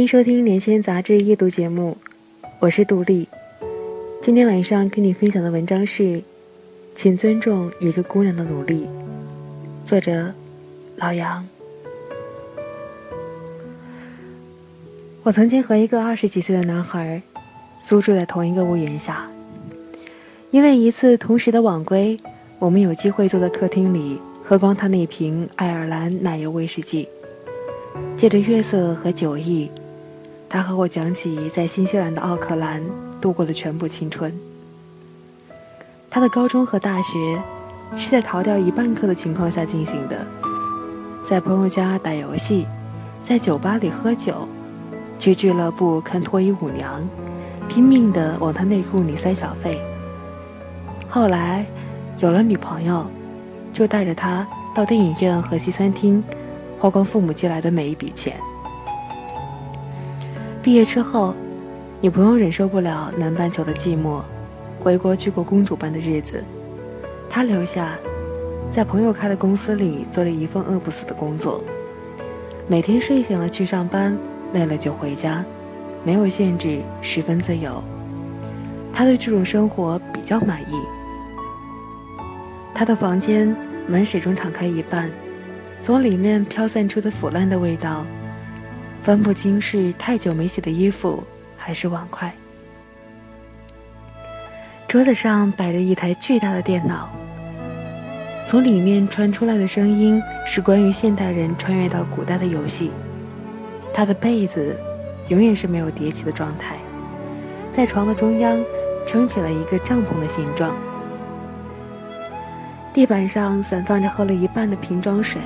欢迎收听《连轩杂志》夜读节目，我是杜丽。今天晚上跟你分享的文章是《请尊重一个姑娘的努力》，作者老杨。我曾经和一个二十几岁的男孩租住在同一个屋檐下，因为一次同时的晚归，我们有机会坐在客厅里喝光他那瓶爱尔兰奶油威士忌，借着月色和酒意。他和我讲起在新西兰的奥克兰度过的全部青春。他的高中和大学是在逃掉一半课的情况下进行的，在朋友家打游戏，在酒吧里喝酒，去俱乐部看脱衣舞娘，拼命地往他内裤里塞小费。后来有了女朋友，就带着他到电影院和西餐厅，花光父母寄来的每一笔钱。毕业之后，女朋友忍受不了南半球的寂寞，回国去过公主般的日子。他留下，在朋友开的公司里做了一份饿不死的工作，每天睡醒了去上班，累了就回家，没有限制，十分自由。他对这种生活比较满意。他的房间门始终敞开一半，从里面飘散出的腐烂的味道。分不清是太久没洗的衣服，还是碗筷。桌子上摆着一台巨大的电脑，从里面传出来的声音是关于现代人穿越到古代的游戏。他的被子永远是没有叠起的状态，在床的中央撑起了一个帐篷的形状。地板上散放着喝了一半的瓶装水。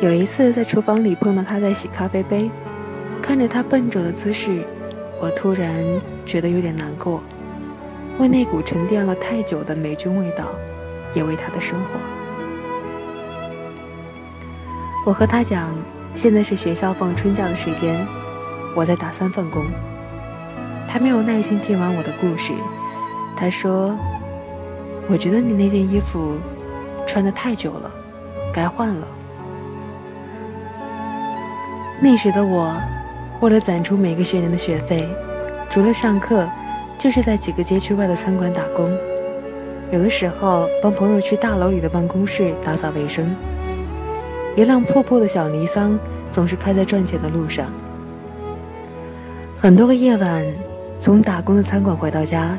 有一次在厨房里碰到他在洗咖啡杯，看着他笨拙的姿势，我突然觉得有点难过，为那股沉淀了太久的霉菌味道，也为他的生活。我和他讲，现在是学校放春假的时间，我在打三份工。他没有耐心听完我的故事，他说：“我觉得你那件衣服穿的太久了，该换了。”那时的我，为了攒出每个学年的学费，除了上课，就是在几个街区外的餐馆打工。有的时候帮朋友去大楼里的办公室打扫卫生。一辆破破的小尼桑总是开在赚钱的路上。很多个夜晚，从打工的餐馆回到家，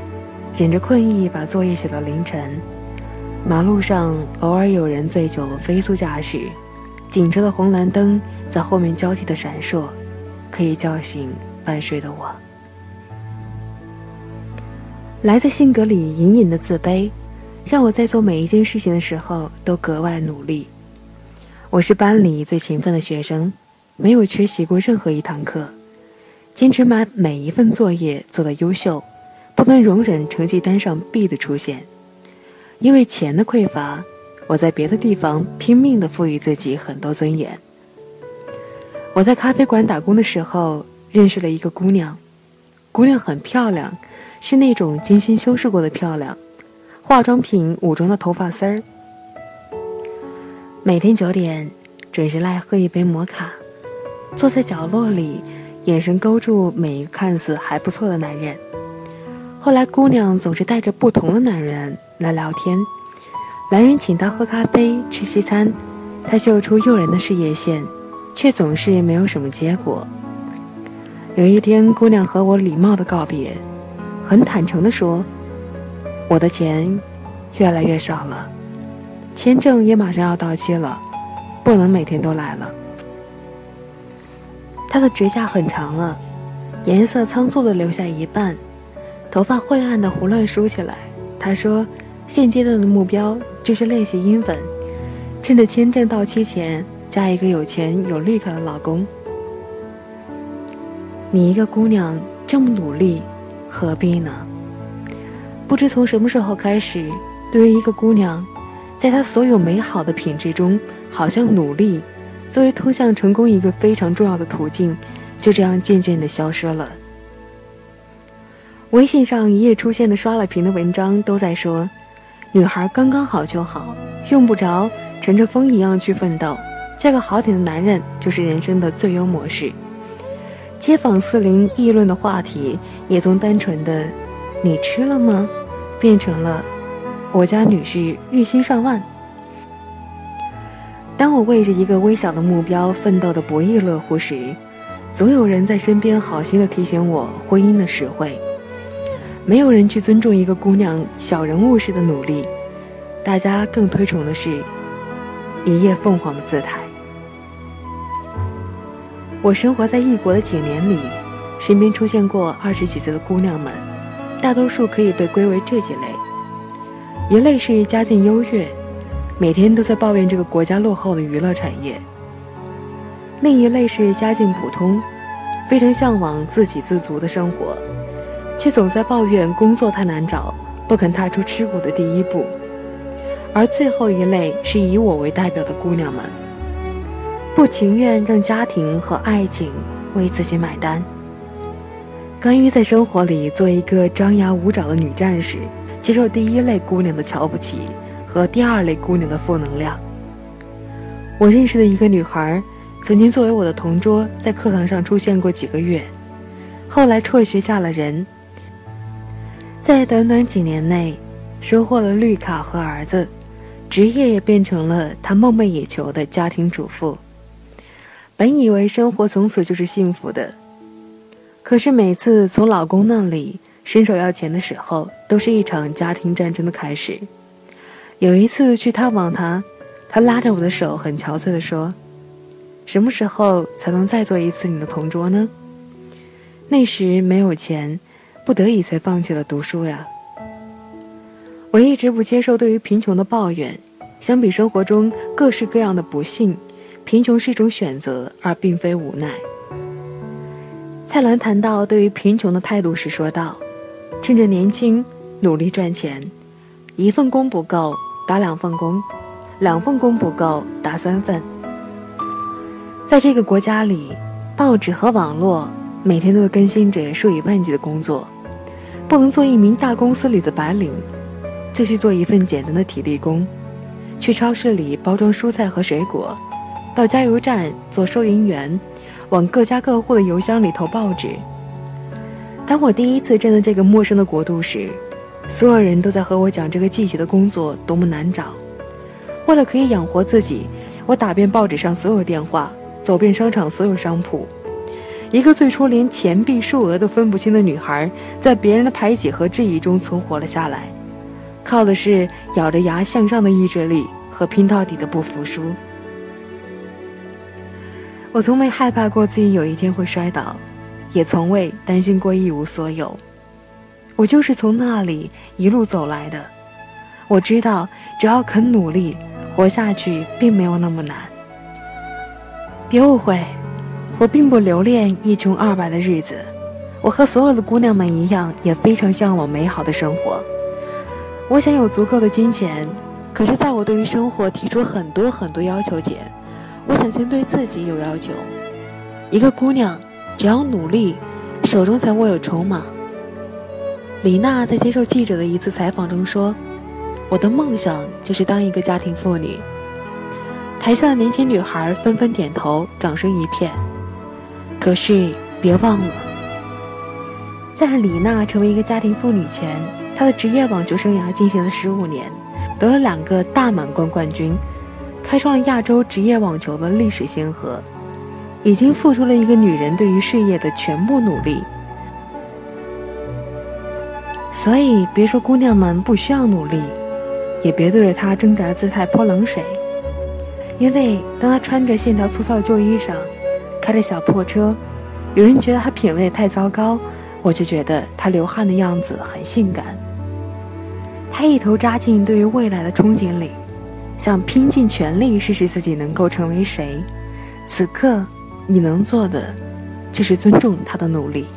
忍着困意把作业写到凌晨。马路上偶尔有人醉酒飞速驾驶。警车的红蓝灯在后面交替的闪烁，可以叫醒半睡的我。来自性格里隐隐的自卑，让我在做每一件事情的时候都格外努力。我是班里最勤奋的学生，没有缺席过任何一堂课，坚持把每一份作业做得优秀，不能容忍成绩单上 B 的出现，因为钱的匮乏。我在别的地方拼命地赋予自己很多尊严。我在咖啡馆打工的时候，认识了一个姑娘，姑娘很漂亮，是那种精心修饰过的漂亮，化妆品武装的头发丝儿。每天九点准时来喝一杯摩卡，坐在角落里，眼神勾住每一个看似还不错的男人。后来，姑娘总是带着不同的男人来聊天。男人请她喝咖啡、吃西餐，她秀出诱人的事业线，却总是没有什么结果。有一天，姑娘和我礼貌的告别，很坦诚的说：“我的钱越来越少了，签证也马上要到期了，不能每天都来了。”她的指甲很长了，颜色仓促的留下一半，头发晦暗的胡乱梳起来。她说：“现阶段的目标。”就是练习英文，趁着签证到期前嫁一个有钱有绿卡的老公。你一个姑娘这么努力，何必呢？不知从什么时候开始，对于一个姑娘，在她所有美好的品质中，好像努力作为通向成功一个非常重要的途径，就这样渐渐的消失了。微信上一夜出现的刷了屏的文章都在说，女孩刚刚好就好，用不着乘着风一样去奋斗，嫁个好点的男人就是人生的最优模式。街坊四邻议论的话题也从单纯的“你吃了吗”变成了“我家女婿月薪上万”。当我为着一个微小的目标奋斗的不亦乐乎时，总有人在身边好心的提醒我婚姻的实惠。没有人去尊重一个姑娘小人物式的努力，大家更推崇的是一夜凤凰的姿态。我生活在异国的几年里，身边出现过二十几岁的姑娘们，大多数可以被归为这几类：一类是家境优越，每天都在抱怨这个国家落后的娱乐产业；另一类是家境普通，非常向往自给自足的生活，却总在抱怨工作太难找，不肯踏出吃苦的第一步；而最后一类是以我为代表的姑娘们。不情愿让家庭和爱情为自己买单，甘于在生活里做一个张牙舞爪的女战士，接受第一类姑娘的瞧不起和第二类姑娘的负能量。我认识的一个女孩，曾经作为我的同桌，在课堂上出现过几个月，后来辍学嫁了人，在短短几年内，收获了绿卡和儿子，职业也变成了她梦寐以求的家庭主妇。本以为生活从此就是幸福的，可是每次从老公那里伸手要钱的时候，都是一场家庭战争的开始。有一次去探望他，他拉着我的手，很憔悴地说：“什么时候才能再做一次你的同桌呢？”那时没有钱，不得已才放弃了读书呀。我一直不接受对于贫穷的抱怨，相比生活中各式各样的不幸。贫穷是一种选择，而并非无奈。蔡澜谈到对于贫穷的态度时说道：“趁着年轻，努力赚钱，一份工不够，打两份工，两份工不够，打三份。在这个国家里，报纸和网络每天都会更新着数以万计的工作，不能做一名大公司里的白领，就去做一份简单的体力工，去超市里包装蔬菜和水果。”到加油站做收银员，往各家各户的邮箱里投报纸。当我第一次站在这个陌生的国度时，所有人都在和我讲这个季节的工作多么难找。为了可以养活自己，我打遍报纸上所有电话，走遍商场所有商铺。一个最初连钱币数额都分不清的女孩，在别人的排挤和质疑中存活了下来，靠的是咬着牙向上的意志力和拼到底的不服输。我从没害怕过自己有一天会摔倒，也从未担心过一无所有。我就是从那里一路走来的。我知道，只要肯努力，活下去并没有那么难。别误会，我并不留恋一穷二白的日子。我和所有的姑娘们一样，也非常向往美好的生活。我想有足够的金钱，可是在我对于生活提出很多很多要求前。我想先对自己有要求。一个姑娘，只要努力，手中才握有筹码。李娜在接受记者的一次采访中说：“我的梦想就是当一个家庭妇女。”台下的年轻女孩纷纷点头，掌声一片。可是别忘了，在李娜成为一个家庭妇女前，她的职业网球生涯进行了十五年，得了两个大满贯冠军。开创了亚洲职业网球的历史先河，已经付出了一个女人对于事业的全部努力。所以，别说姑娘们不需要努力，也别对着她挣扎姿态泼冷水。因为当她穿着线条粗糙的旧衣裳，开着小破车，有人觉得他品味太糟糕，我就觉得他流汗的样子很性感。他一头扎进对于未来的憧憬里。想拼尽全力试试自己能够成为谁。此刻，你能做的，就是尊重他的努力。